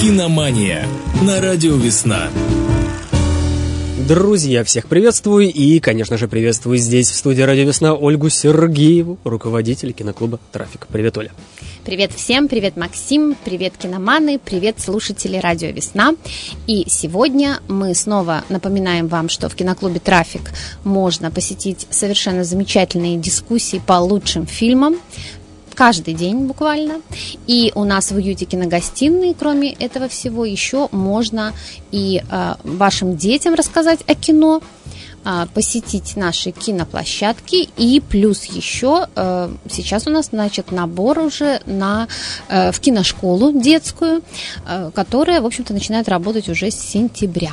Киномания на радио «Весна». Друзья, всех приветствую и, конечно же, приветствую здесь, в студии «Радио Весна» Ольгу Сергееву, руководитель киноклуба «Трафик». Привет, Оля. Привет всем, привет Максим, привет киноманы, привет слушатели «Радио Весна». И сегодня мы снова напоминаем вам, что в киноклубе «Трафик» можно посетить совершенно замечательные дискуссии по лучшим фильмам, каждый день буквально. И у нас в уюте киногостиной, кроме этого всего, еще можно и э, вашим детям рассказать о кино, э, посетить наши киноплощадки и плюс еще э, сейчас у нас значит набор уже на э, в киношколу детскую, э, которая в общем-то начинает работать уже с сентября.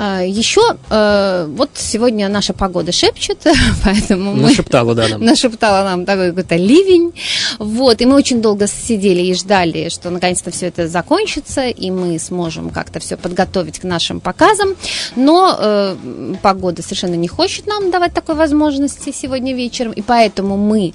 А, Еще э, вот сегодня наша погода шепчет, поэтому мы... Нашептала, да, нам. Нашептала нам такой какой-то ливень. Вот, и мы очень долго сидели и ждали, что наконец-то все это закончится, и мы сможем как-то все подготовить к нашим показам. Но э, погода совершенно не хочет нам давать такой возможности сегодня вечером, и поэтому мы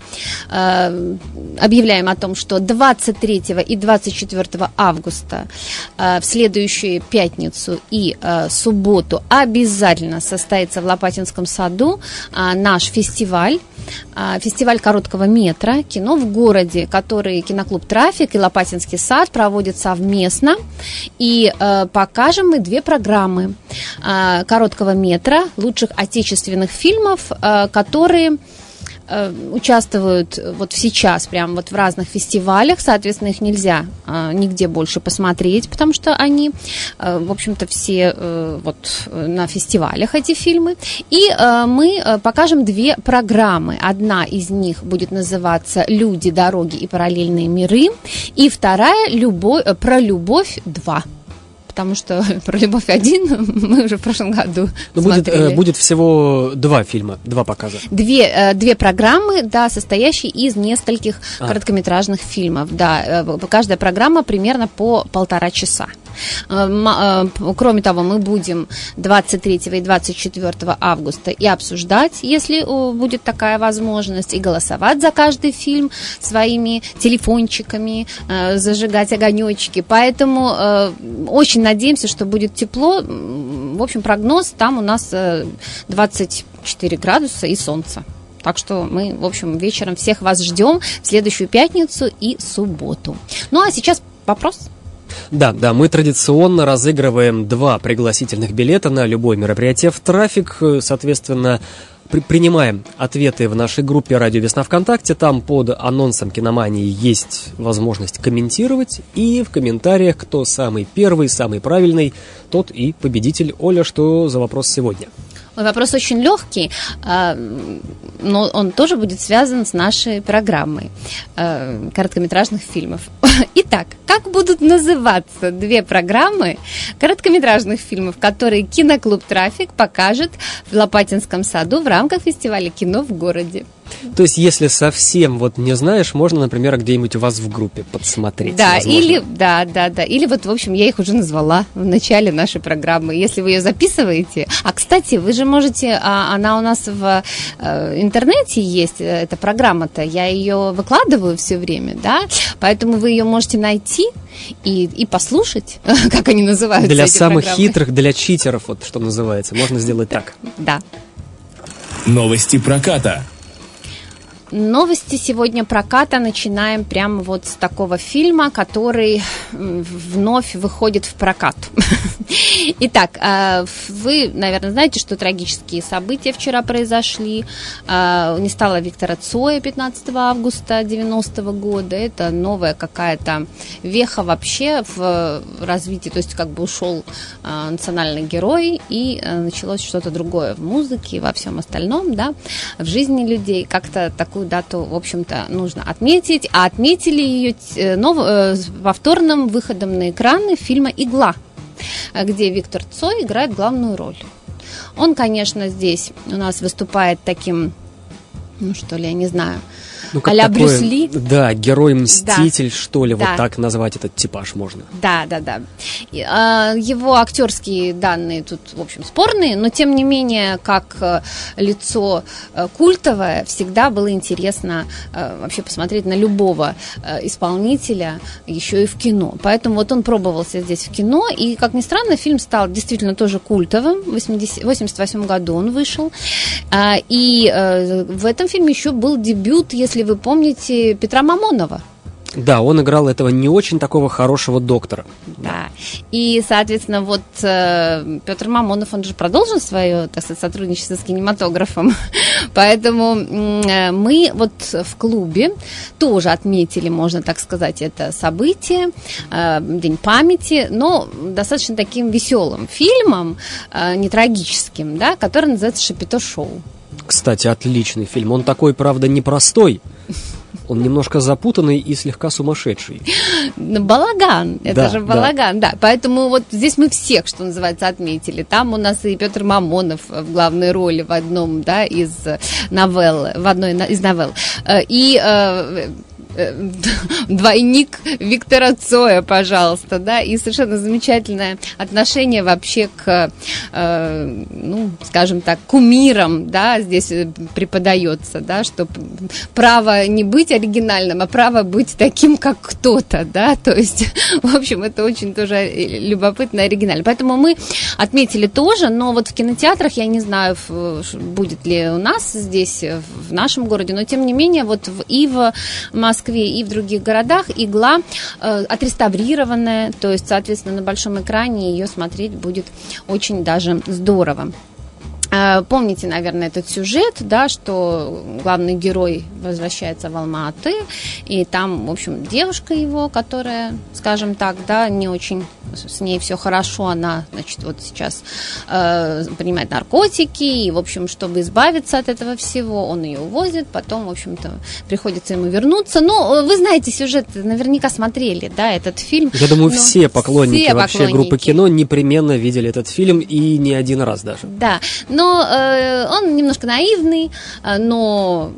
э, объявляем о том, что 23 и 24 августа э, в следующую пятницу и э, субботу обязательно состоится в Лопатинском саду а, наш фестиваль, а, фестиваль короткого метра, кино в городе, который киноклуб «Трафик» и Лопатинский сад проводят совместно. И а, покажем мы две программы а, короткого метра лучших отечественных фильмов, а, которые э, участвуют вот сейчас прям вот в разных фестивалях, соответственно, их нельзя э, нигде больше посмотреть, потому что они, э, в общем-то, все э, вот э, на фестивалях эти фильмы. И э, мы э, покажем две программы. Одна из них будет называться «Люди, дороги и параллельные миры», и вторая любовь, э, «Про любовь 2» потому что про любовь один мы уже в прошлом году Ну, будет, смотрели. э, будет всего два фильма, два показа. Две, э, две программы, да, состоящие из нескольких А. короткометражных фильмов. Да, э, каждая программа примерно по полтора часа. Э, э, Кроме того, мы будем 23 и 24 августа и обсуждать, если э, будет такая возможность, и голосовать за каждый фильм своими телефончиками, э, зажигать огонечки. Поэтому э, очень надеемся, что будет тепло. В общем, прогноз там у нас э, 24 градуса и солнце. Так что мы, в общем, вечером всех вас ждем в следующую пятницу и субботу. Ну а сейчас вопрос. Да, да, мы традиционно разыгрываем два пригласительных билета на любое мероприятие в трафик. Э, Соответственно, при- принимаем ответы в нашей группе «Радио Весна ВКонтакте». Там под анонсом киномании есть возможность комментировать. И в комментариях, кто самый первый, самый правильный, тот и победитель. Оля, что за вопрос сегодня? Вопрос очень легкий, а, но он тоже будет связан с нашей программой а, короткометражных фильмов. Итак, как будут называться две программы короткометражных фильмов, которые киноклуб «Трафик» покажет в Лопатинском саду в рамках фестиваля кино в городе? То есть, если совсем вот не знаешь, можно, например, где-нибудь у вас в группе подсмотреть. Да, возможно. или да, да, да. Или вот, в общем, я их уже назвала в начале нашей программы. Если вы ее записываете. А кстати, вы же можете, а, она у нас в э, интернете есть, э, эта программа-то. Я ее выкладываю все время, да. Поэтому вы ее можете найти и, и послушать, как они называются. Для эти самых программы. хитрых, для читеров, вот что называется, можно сделать так. Да. Новости проката. Новости сегодня проката начинаем прямо вот с такого фильма, который вновь выходит в прокат. Итак, а, вы, наверное, знаете, что трагические события вчера произошли. А, Не стало Виктора Цоя 15 августа 90 года. Это новая какая-то веха вообще в развитии. То есть как бы ушел а, национальный герой и началось что-то другое в музыке и во всем остальном, да, в жизни людей. Как-то такую дату, в общем-то, нужно отметить. А отметили ее э, нов- э, повторным выходом на экраны фильма «Игла», где Виктор Цой играет главную роль. Он, конечно, здесь у нас выступает таким, ну что ли, я не знаю, Ну, как а-ля такой, Брюс Ли. Да, герой-мститель, что ли, Да. вот так назвать этот типаж можно. Да, да, да. А, Его актерские данные тут, в общем, спорные, но тем не менее, как э, лицо э, культовое, всегда было интересно э, вообще посмотреть на любого исполнителя еще и в кино. Поэтому вот он пробовался здесь в кино, и, как ни странно, фильм стал действительно тоже культовым. В 80 88 году он вышел. А, И в этом фильме еще был дебют, если вы помните, Петра Мамонова. Да, он играл этого не очень такого хорошего доктора. Да. И, соответственно, вот э, Петр Мамонов, он же продолжил свое, так сказать, сотрудничество с кинематографом. Поэтому э, мы вот в клубе тоже отметили, можно так сказать, это событие, э, День памяти, но достаточно таким веселым фильмом, э, не трагическим, да, который называется «Шапито шоу». Кстати, отличный фильм. Он такой, правда, непростой. Он немножко запутанный и слегка сумасшедший. Ну, Балаган, это Да, же да. балаган, да. Поэтому вот здесь мы всех, что называется, отметили. Там у нас и Петр Мамонов в главной роли в одном, да, из новелл, в одной из новелл. Э, И э, э, двойник Виктора Цоя, пожалуйста, да, и совершенно замечательное отношение вообще к, э, ну, скажем так, кумирам, да, здесь э, преподается, да, что право не быть оригинальным, а право быть таким, как кто-то, да, то есть, в общем, это очень тоже э, любопытно и оригинально. Поэтому мы отметили тоже, но вот в кинотеатрах, я не знаю, будет ли у нас здесь, э, в нашем городе, но тем не менее, вот в, и в Москве, и в других городах игла э, отреставрированная, то есть, соответственно, на большом экране ее смотреть будет очень даже здорово. Э, Помните, наверное, этот сюжет, да, что главный герой возвращается в Алма-Аты, и там, в общем, девушка его, которая, скажем так, да, не очень с ней все хорошо, она, значит, вот сейчас э, принимает наркотики, и, в общем, чтобы избавиться от этого всего, он ее увозит, потом, в общем-то, приходится ему вернуться. Ну, вы знаете сюжет, наверняка смотрели, да, этот фильм. Я думаю, Но все поклонники все вообще группы поклонники. кино непременно видели этот фильм и не один раз даже. Да, но э, он немножко наивный, э, но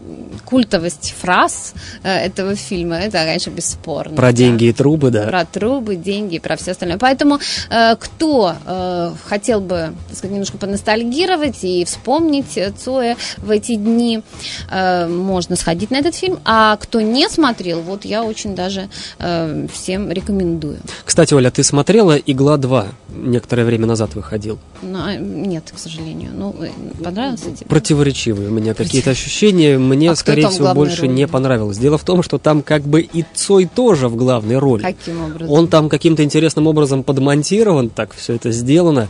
культовость фраз э, этого фильма, это, конечно, бесспорно. Про да. деньги и трубы, да. Про трубы, деньги, про все остальное. Поэтому э, кто э, хотел бы, так сказать, немножко поностальгировать и вспомнить э, Цоя в эти дни, э, можно сходить на этот фильм. А кто не смотрел, вот я очень даже э, всем рекомендую. Кстати, Оля, ты смотрела «Игла 2»? Некоторое время назад выходил. Но, э, нет, к сожалению. Ну, э, понравился тебе? Противоречивые у меня какие-то ощущения. Мне, А скорее всего, больше роли? не понравилось. Дело в том, что там как бы и Цой тоже в главной роли. Каким образом? Он там каким-то интересным образом подмонтирован, так все это сделано.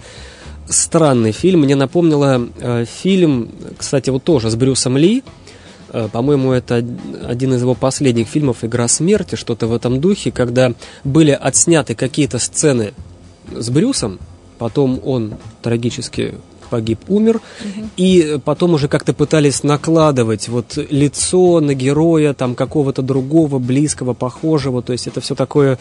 Странный фильм. Мне напомнило э, фильм, кстати, вот тоже с Брюсом Ли. Э, По-моему, это од- один из его последних фильмов «Игра смерти», что-то в этом духе, когда были отсняты какие-то сцены с Брюсом, потом он трагически погиб, умер, и потом уже как-то пытались накладывать вот лицо на героя, там какого-то другого, близкого, похожего, то есть это все такое...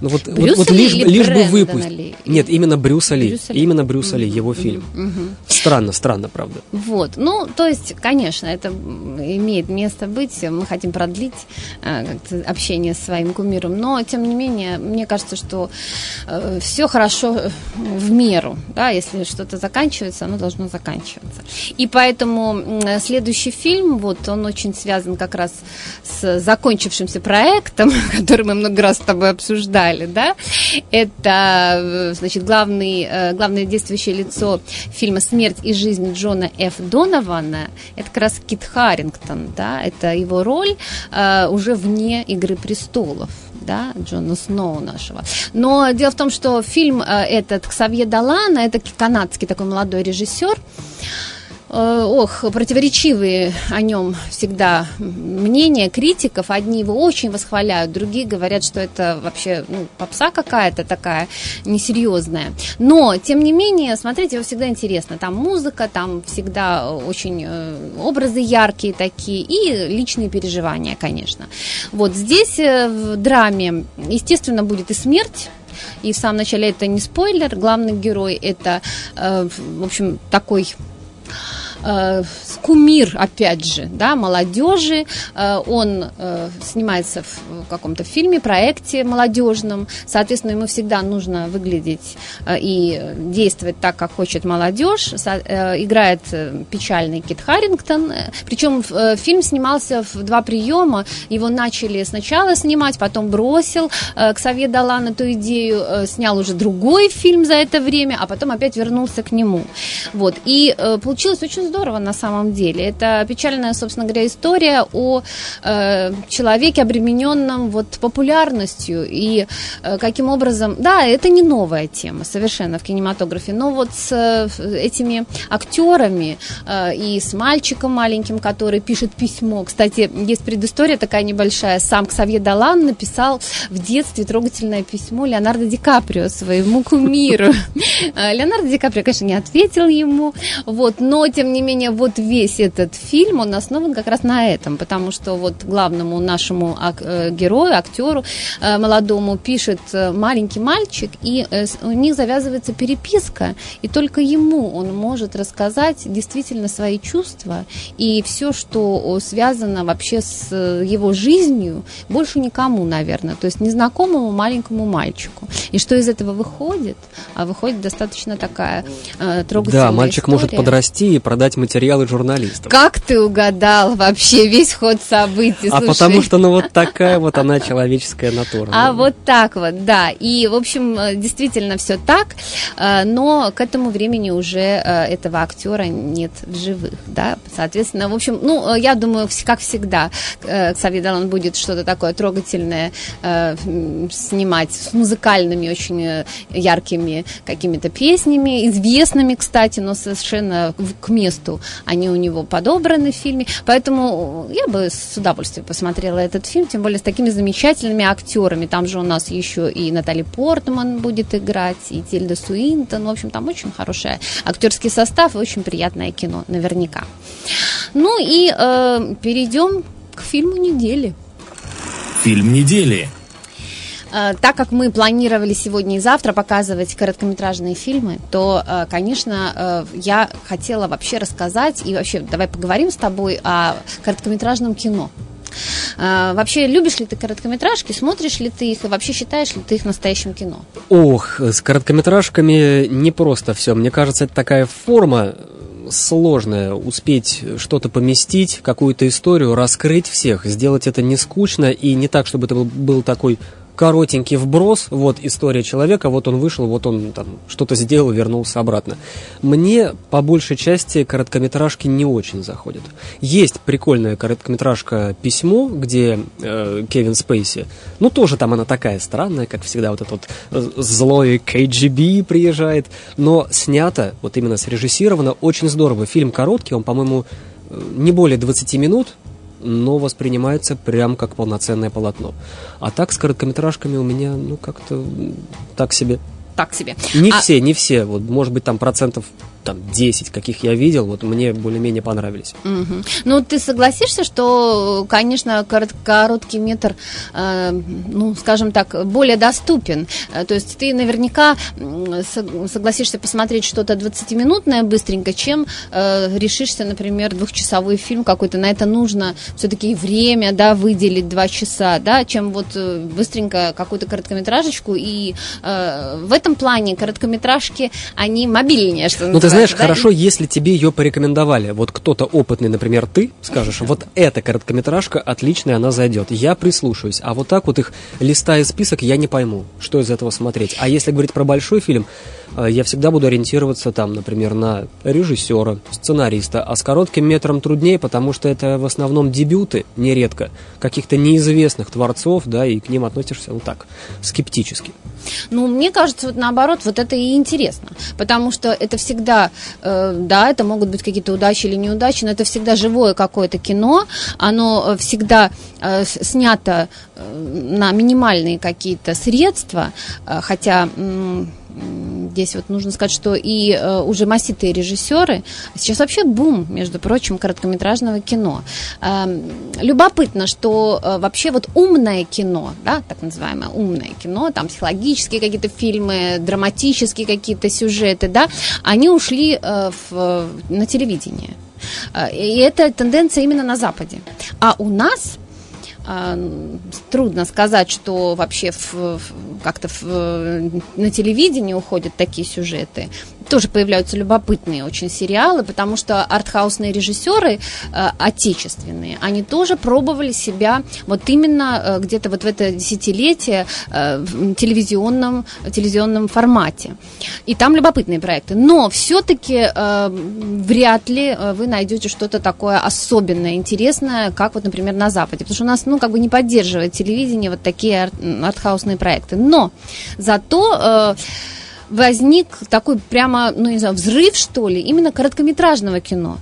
Ну вот, вот- Брюса вот Ли лишь, или бы- лишь бы выпустить. Нет, именно Брюса Ли. Брюса Ли. Именно Брюса Ли, его фильм. Мгм. Странно, странно, правда. Вот, ну, то есть, конечно, это имеет место быть, мы хотим продлить э, общение с своим кумиром, но, тем не менее, мне кажется, что все хорошо э, в меру, да, если что-то заканчивается, оно должно заканчиваться. И поэтому следующий фильм, вот, он очень связан как раз с закончившимся проектом, который мы много раз с тобой обсуждали, да, это, значит, главный, э, главное действующее лицо фильма «Смерть и жизнь Джона Ф. Донована», это как раз Кит Харрингтон, да, это его роль э, уже вне «Игры престолов» да, Джона Сноу нашего. Но дело в том, что фильм э, этот Ксавье Далана, это канадский такой молодой режиссер, Ох, противоречивые о нем всегда мнения критиков. Одни его очень восхваляют, другие говорят, что это вообще ну, попса какая-то такая несерьезная. Но, тем не менее, смотреть его всегда интересно. Там музыка, там всегда очень э, образы яркие такие и личные переживания, конечно. Вот здесь э, в драме, естественно, будет и смерть. И в самом начале это не спойлер. Главный герой это, э, в общем, такой э, кумир, опять же, да, молодежи. Э, он э, снимается в каком-то фильме, проекте молодежном. Соответственно, ему всегда нужно выглядеть э, и действовать так, как хочет молодежь. Играет печальный Кит Харрингтон. Причем фильм снимался в два приема. Его начали сначала снимать, потом бросил. Э, Ксавье Далан эту идею снял уже другой фильм за это время, а потом опять вернулся к нему. Вот. И получилось очень здорово на самом деле. Это печальная, собственно говоря, история о э, человеке, обремененном вот популярностью и э, каким образом... Да, это не новая тема совершенно в кинематографе, но вот с э, этими актерами э, и с мальчиком маленьким, который пишет письмо. Кстати, есть предыстория такая небольшая. Сам Ксавье Далан написал в детстве трогательное письмо Леонардо Ди Каприо своему кумиру. Э, Леонардо Ди Каприо, конечно, не ответил ему, вот, но, тем не менее, вот весь этот фильм, он основан как раз на этом, потому что вот главному нашему э, герою, актеру э, молодому пишет маленький мальчик, и у них завязывается переписка, и только ему он может рассказать действительно свои чувства и все, что связано вообще с его жизнью, больше никому, наверное, то есть незнакомому маленькому мальчику. И что из этого выходит? А выходит достаточно такая э, трогательная Да, мальчик история. может подрасти и продать материалы журналистам. Как ты угадал вообще весь ход событий? А потому что, ну, вот такая вот она человеческая натура. А вот так вот, да. И, в общем, э, действительно все так, э, но к этому времени уже э, этого актера нет в живых, да. Соответственно, в общем, ну, я думаю, как всегда, Ксавье он будет что-то такое трогательное снимать с музыкальными очень яркими какими-то песнями, известными, кстати, но совершенно к месту они у него подобраны в фильме. Поэтому я бы с удовольствием посмотрела этот фильм, тем более с такими замечательными актерами. Там же у нас еще и Натали Портман будет играть, и Тильда Суинтон. В общем, там очень хороший актерский состав и очень приятное кино, наверняка. Ну и э, перейдем к фильму недели. Фильм недели. Э, так как мы планировали сегодня и завтра показывать короткометражные фильмы, то, э, конечно, э, я хотела вообще рассказать и вообще давай поговорим с тобой о короткометражном кино. Вообще, любишь ли ты короткометражки, смотришь ли ты их и вообще считаешь ли ты их настоящим кино? Ох, с короткометражками не просто все. Мне кажется, это такая форма сложная, успеть что-то поместить, какую-то историю, раскрыть всех, сделать это не скучно и не так, чтобы это был, был такой коротенький вброс, вот история человека, вот он вышел, вот он там что-то сделал, вернулся обратно. Мне по большей части короткометражки не очень заходят. Есть прикольная короткометражка «Письмо», где э, Кевин Спейси, ну тоже там она такая странная, как всегда, вот этот вот злой KGB приезжает, но снято, вот именно срежиссировано, очень здорово. Фильм короткий, он, по-моему, э, не более 20 минут, но воспринимается прям как полноценное полотно. А так с короткометражками у меня, ну, как-то так себе. Так себе. Не а... все, не все. Вот, может быть, там процентов там 10, каких я видел, вот мне более-менее понравились. Угу. Ну, ты согласишься, что, конечно, корот, короткий метр, э, ну, скажем так, более доступен. Э, то есть ты наверняка согласишься посмотреть что-то 20-минутное быстренько, чем э, решишься, например, двухчасовой фильм какой-то. На это нужно все-таки время, да, выделить два часа, да, чем вот э, быстренько какую-то короткометражечку. И э, в этом плане короткометражки, они мобильнее, что ну, знаешь, да? хорошо, если тебе ее порекомендовали. Вот кто-то опытный, например, ты, скажешь, вот эта короткометражка отличная, она зайдет. Я прислушаюсь. А вот так вот их листая список, я не пойму, что из этого смотреть. А если говорить про большой фильм, э, я всегда буду ориентироваться там, например, на режиссера, сценариста, а с коротким метром труднее, потому что это в основном дебюты, нередко, каких-то неизвестных творцов, да, и к ним относишься, ну так, скептически. Ну, мне кажется, вот наоборот, вот это и интересно, потому что это всегда, э, да, это могут быть какие-то удачи или неудачи, но это всегда живое какое-то кино, оно э, всегда э, снято на минимальные какие-то средства, хотя... Здесь вот нужно сказать, что и э, уже маститые режиссеры, сейчас вообще бум, между прочим, короткометражного кино. Э, любопытно, что э, вообще вот умное кино, да, так называемое умное кино, там психологические какие-то фильмы, драматические какие-то сюжеты, да, они ушли э, в, на телевидение. Э, и это тенденция именно на Западе. А у нас а, трудно сказать, что вообще как-то на телевидении уходят такие сюжеты тоже появляются любопытные очень сериалы, потому что артхаусные режиссеры э, отечественные, они тоже пробовали себя вот именно э, где-то вот в это десятилетие э, в телевизионном, телевизионном формате. И там любопытные проекты. Но все-таки э, вряд ли э, вы найдете что-то такое особенное, интересное, как вот, например, на Западе. Потому что у нас, ну, как бы не поддерживает телевидение вот такие артхаусные проекты. Но зато... Э, возник такой прямо, ну не знаю, взрыв, что ли, именно короткометражного кино.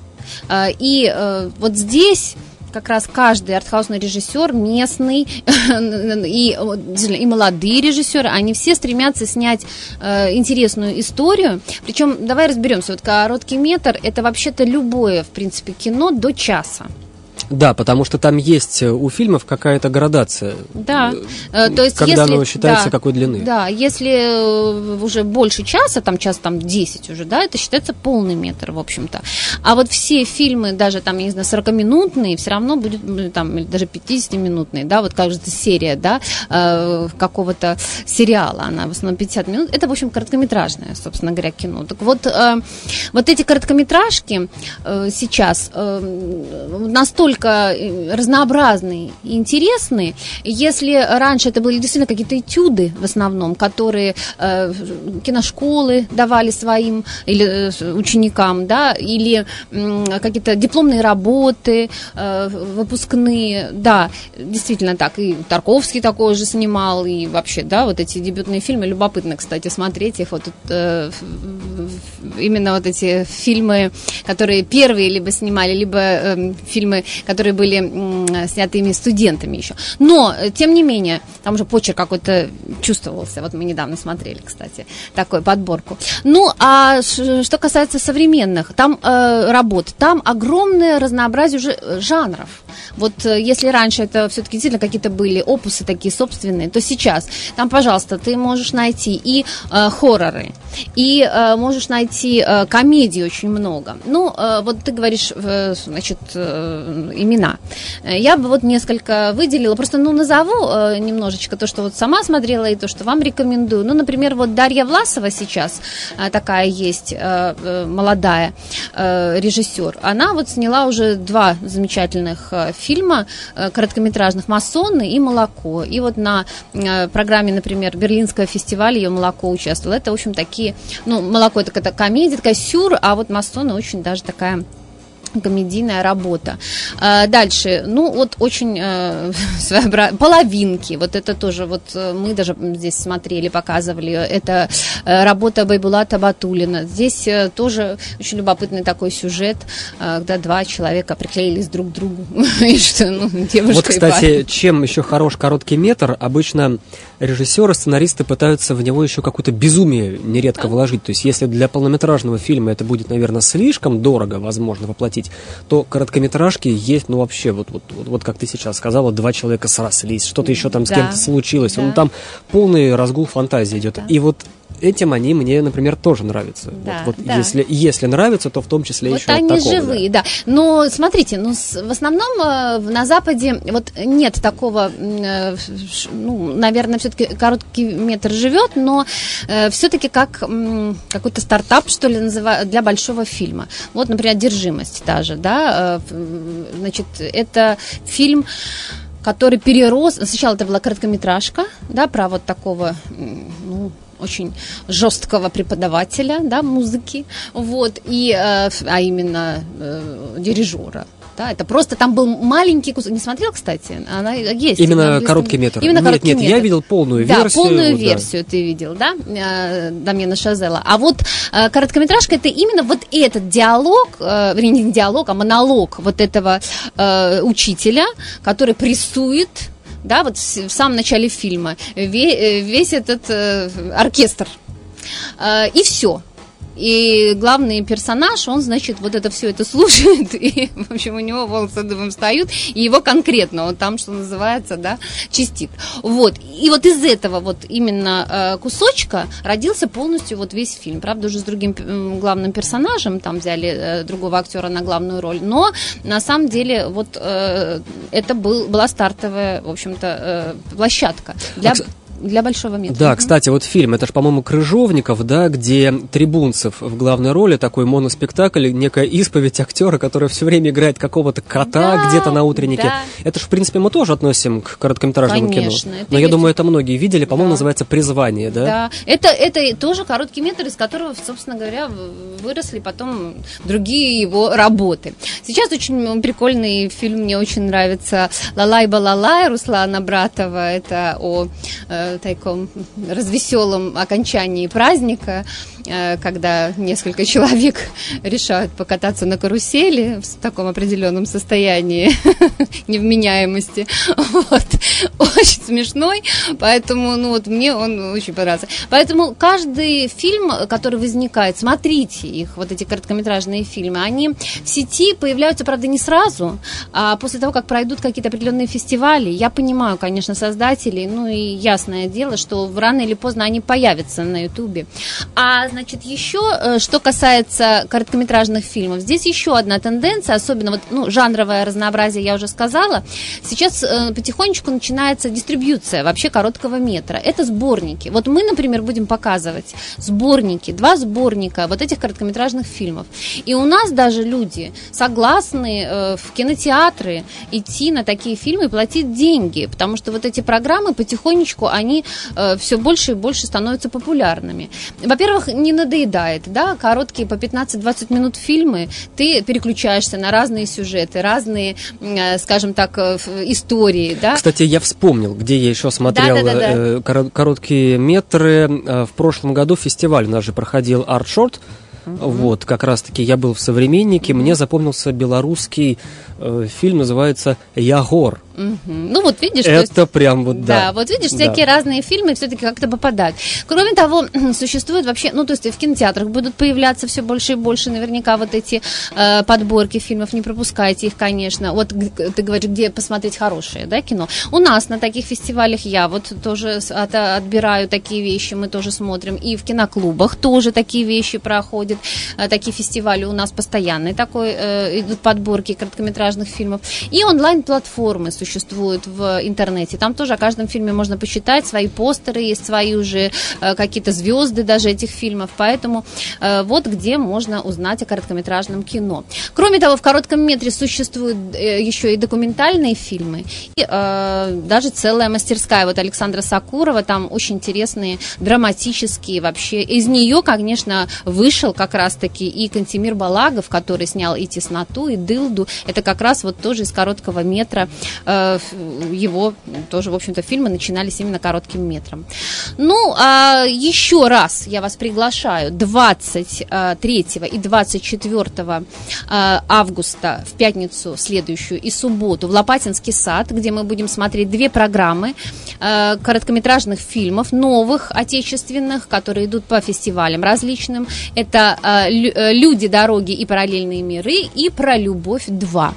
А, и э, вот здесь как раз каждый артхаусный режиссер, местный и, и молодые режиссеры, они все стремятся снять э, интересную историю. Причем, давай разберемся, вот короткий метр это вообще-то любое, в принципе, кино до часа. Да, потому что там есть э, у фильмов какая-то градация. Да, э, то есть когда если, оно считается да, какой длины. Да, если э, уже больше часа, там час там 10 уже, да, это считается полный метр, в общем-то. А вот все фильмы, даже там, я не знаю, 40-минутные, все равно будет там даже 50-минутные, да, вот кажется серия, да, какого-то сериала, она в основном 50 минут, это, в общем, короткометражное, собственно говоря, кино. Так вот, вот эти короткометражки сейчас настолько настолько э, разнообразные и интересные. Если раньше это были действительно какие-то этюды в основном, которые э, киношколы давали своим или э, ученикам, да, или э, какие-то дипломные работы, э, выпускные, да, действительно так. И Тарковский такой же снимал, и вообще, да, вот эти дебютные фильмы, любопытно, кстати, смотреть их, вот э, именно вот эти фильмы, которые первые либо снимали, либо э, фильмы, которые были сняты ими студентами еще. Но, э, тем не менее, там уже почерк какой-то чувствовался. Вот мы недавно смотрели, кстати, такую подборку. Ну, а что касается современных там э, работ, там огромное разнообразие уже э, жанров. Вот э, если раньше это все-таки действительно какие-то были опусы такие собственные, то сейчас там, пожалуйста, ты можешь найти и э, хорроры, и э, можешь найти э, комедии очень много. Ну, э, вот ты говоришь, э, значит, э, имена. Я бы вот несколько выделила, просто, ну, назову э, немножечко то, что вот сама смотрела, и то, что вам рекомендую. Ну, например, вот Дарья Власова сейчас э, такая есть, э, э, молодая э, режиссер. Она вот сняла уже два замечательных э, фильма э, короткометражных «Масоны» и «Молоко». И вот на э, программе, например, Берлинского фестиваля ее «Молоко» участвовало. Это, в общем, такие, ну, «Молоко» это какая-то комедия, такая сюр, а вот «Масоны» очень даже такая комедийная работа. А, дальше, ну вот очень э, своеобразные половинки, вот это тоже, вот э, мы даже здесь смотрели, показывали, это э, работа Байбулата Батулина. Здесь тоже очень любопытный такой сюжет, когда два человека приклеились друг к другу. и что, ну, девушка вот, кстати, чем еще хорош короткий метр, обычно режиссеры, сценаристы пытаются в него еще какое-то безумие нередко вложить. То есть, если для полнометражного фильма это будет, наверное, слишком дорого, возможно, воплотить, то короткометражки есть, ну, вообще, вот, вот, вот, вот как ты сейчас сказала, два человека срослись, что-то еще там с да. кем-то случилось. Да. Ну, там полный разгул фантазии идет. Да. И вот этим они мне, например, тоже нравятся. Да, вот, вот да. Если, если нравится, то в том числе вот еще они вот такого, живые, да. да. Но смотрите, ну, с, в основном э, на Западе вот нет такого, э, ну, наверное, все-таки короткий метр живет, но э, все-таки как э, какой-то стартап, что ли, называют, для большого фильма. Вот, например, «Одержимость» та же, да, э, значит, это фильм который перерос, сначала это была короткометражка, да, про вот такого, ну, очень жесткого преподавателя да, музыки, вот, и, э, а именно э, дирижера. Да, это просто там был маленький кусок. Не смотрел, кстати? Она есть. Именно короткий метр. Именно нет, короткий нет, метр. я видел полную да, версию. полную вот, версию да. ты видел, да, э, Дамьена Шазела. А вот короткометражка это именно вот этот диалог, э, не диалог, а монолог вот этого э, учителя, который прессует да, вот в самом начале фильма, э, весь этот э, оркестр. Э, и все. И главный персонаж, он, значит, вот это все это слушает, и, в общем, у него волосы дыбом встают, и его конкретно, он там, что называется, да, чистит. Вот. И вот из этого вот именно э, кусочка родился полностью вот весь фильм. Правда, уже с другим главным персонажем, там взяли э, другого актера на главную роль, но на самом деле вот э, это был, была стартовая, в общем-то, площадка для... Для большого метра. Да, кстати, вот фильм, это же, по-моему, Крыжовников, да, где Трибунцев в главной роли, такой моноспектакль, некая исповедь актера, который все время играет какого-то кота Да, где-то на утреннике. да. Это же, в принципе, мы тоже относим к короткометражному Конечно, кино. Но я есть- думаю, это многие видели, по-моему, Да. называется «Призвание», да? Да, это, это тоже короткий метр, из которого, собственно говоря, выросли потом другие его работы. Сейчас очень прикольный фильм, мне очень нравится «Лалай балалай» Руслана Братова. Это о э, таком развеселом окончании праздника, когда несколько человек решают покататься на карусели в таком определенном состоянии невменяемости. Вот. Очень смешной, поэтому, ну вот мне он очень понравился. Поэтому каждый фильм, который возникает, смотрите их, вот эти короткометражные фильмы, они в сети появляются, правда, не сразу, а после того, как пройдут какие-то определенные фестивали. Я понимаю, конечно, создателей, ну и ясное дело, что рано или поздно они появятся на Ютубе. А, значит, еще, э, что касается короткометражных фильмов, здесь еще одна тенденция, особенно вот, ну, жанровое разнообразие, я уже сказала. Сейчас э, потихонечку начинается дистрибьюция вообще короткого метра. Это сборники. Вот мы, например, будем показывать сборники, два сборника вот этих короткометражных фильмов. И у нас даже люди согласны э, в кинотеатры идти на такие фильмы и платить деньги, потому что вот эти программы потихонечку, они все больше и больше становятся популярными. Во-первых, не надоедает, да, короткие по 15-20 минут фильмы, ты переключаешься на разные сюжеты, разные, э, скажем так, э, истории, да. Кстати, я вспомнил, где я еще смотрел Да-да-да-да. э, коро- короткие метры. Э, В прошлом году фестиваль у нас же проходил Art Short. Вот, как раз-таки я был в «Современнике», мне запомнился белорусский э, фильм, называется «Ягор». Мгм. Ну вот видишь, то есть- Это прям вот, да. Да, вот видишь, Да. всякие разные фильмы все-таки как-то попадают. Кроме того, существует вообще, ну, то есть в кинотеатрах будут появляться все больше и больше наверняка вот эти э, подборки фильмов, не пропускайте их, конечно. Вот ты говоришь, где посмотреть хорошее, да, кино. У нас на таких фестивалях я вот тоже от- отбираю такие вещи, мы тоже смотрим. И в киноклубах тоже такие вещи проходят. Э, Такие фестивали у нас постоянные такой, э, идут подборки короткометражных фильмов. И онлайн-платформы существуют в интернете. Там тоже о каждом фильме можно почитать, свои постеры есть, свои уже э, какие-то звезды даже этих фильмов. Поэтому э, вот где можно узнать о короткометражном кино. Кроме того, в коротком метре существуют э, еще и документальные фильмы, и даже целая мастерская. Вот Александра Сакурова, там очень интересные, драматические вообще. Из нее, конечно, вышел как раз-таки и Кантемир Балагов, который снял и «Тесноту», и «Дылду». Это как раз вот тоже из короткого метра. Э, его тоже, в общем-то, фильмы начинались именно коротким метром. Ну, а еще раз я вас приглашаю 23 и 24 э, августа в пятницу следующую и субботу в Лопатинский сад, где мы будем смотреть две программы э, короткометражных фильмов, новых, отечественных, которые идут по фестивалям различным. Это э, лю- э, «Люди, дороги и параллельные миры» и «Про любовь 2».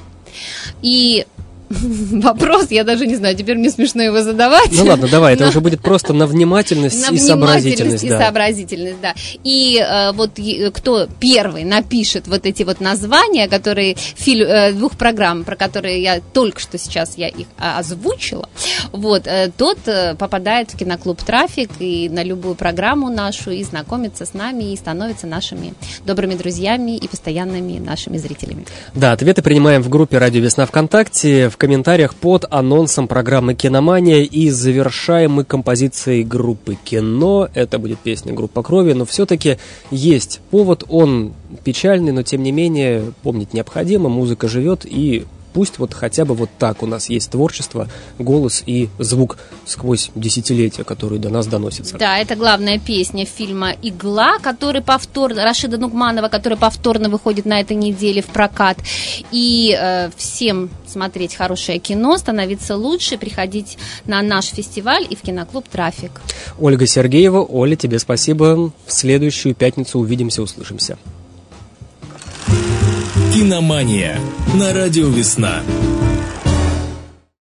И вопрос, я даже не знаю, теперь мне смешно его задавать. Ну ладно, давай, это Но- уже будет просто на внимательность на и сообразительность. и да. сообразительность, да. И э, вот е- кто первый напишет вот эти вот названия, которые филь- э, двух программ, про которые я только что сейчас я их а, озвучила, вот э, тот э, попадает в киноклуб Трафик и на любую программу нашу и знакомится с нами и становится нашими добрыми друзьями и постоянными нашими зрителями. Да, ответы принимаем в группе «Радио Весна ВКонтакте», в комментариях под анонсом программы «Киномания» и завершаем мы композицией группы «Кино». Это будет песня «Группа крови», но все-таки есть повод, он печальный, но тем не менее помнить необходимо, музыка живет и пусть вот хотя бы вот так у нас есть творчество, голос и звук сквозь десятилетия, которые до нас доносятся. Да, это главная песня фильма «Игла», который повторно, Рашида Нугманова, который повторно выходит на этой неделе в прокат. И э, всем смотреть хорошее кино, становиться лучше, приходить на наш фестиваль и в киноклуб «Трафик». Ольга Сергеева, Оля, тебе спасибо. В следующую пятницу увидимся, услышимся. Киномания на радио «Весна».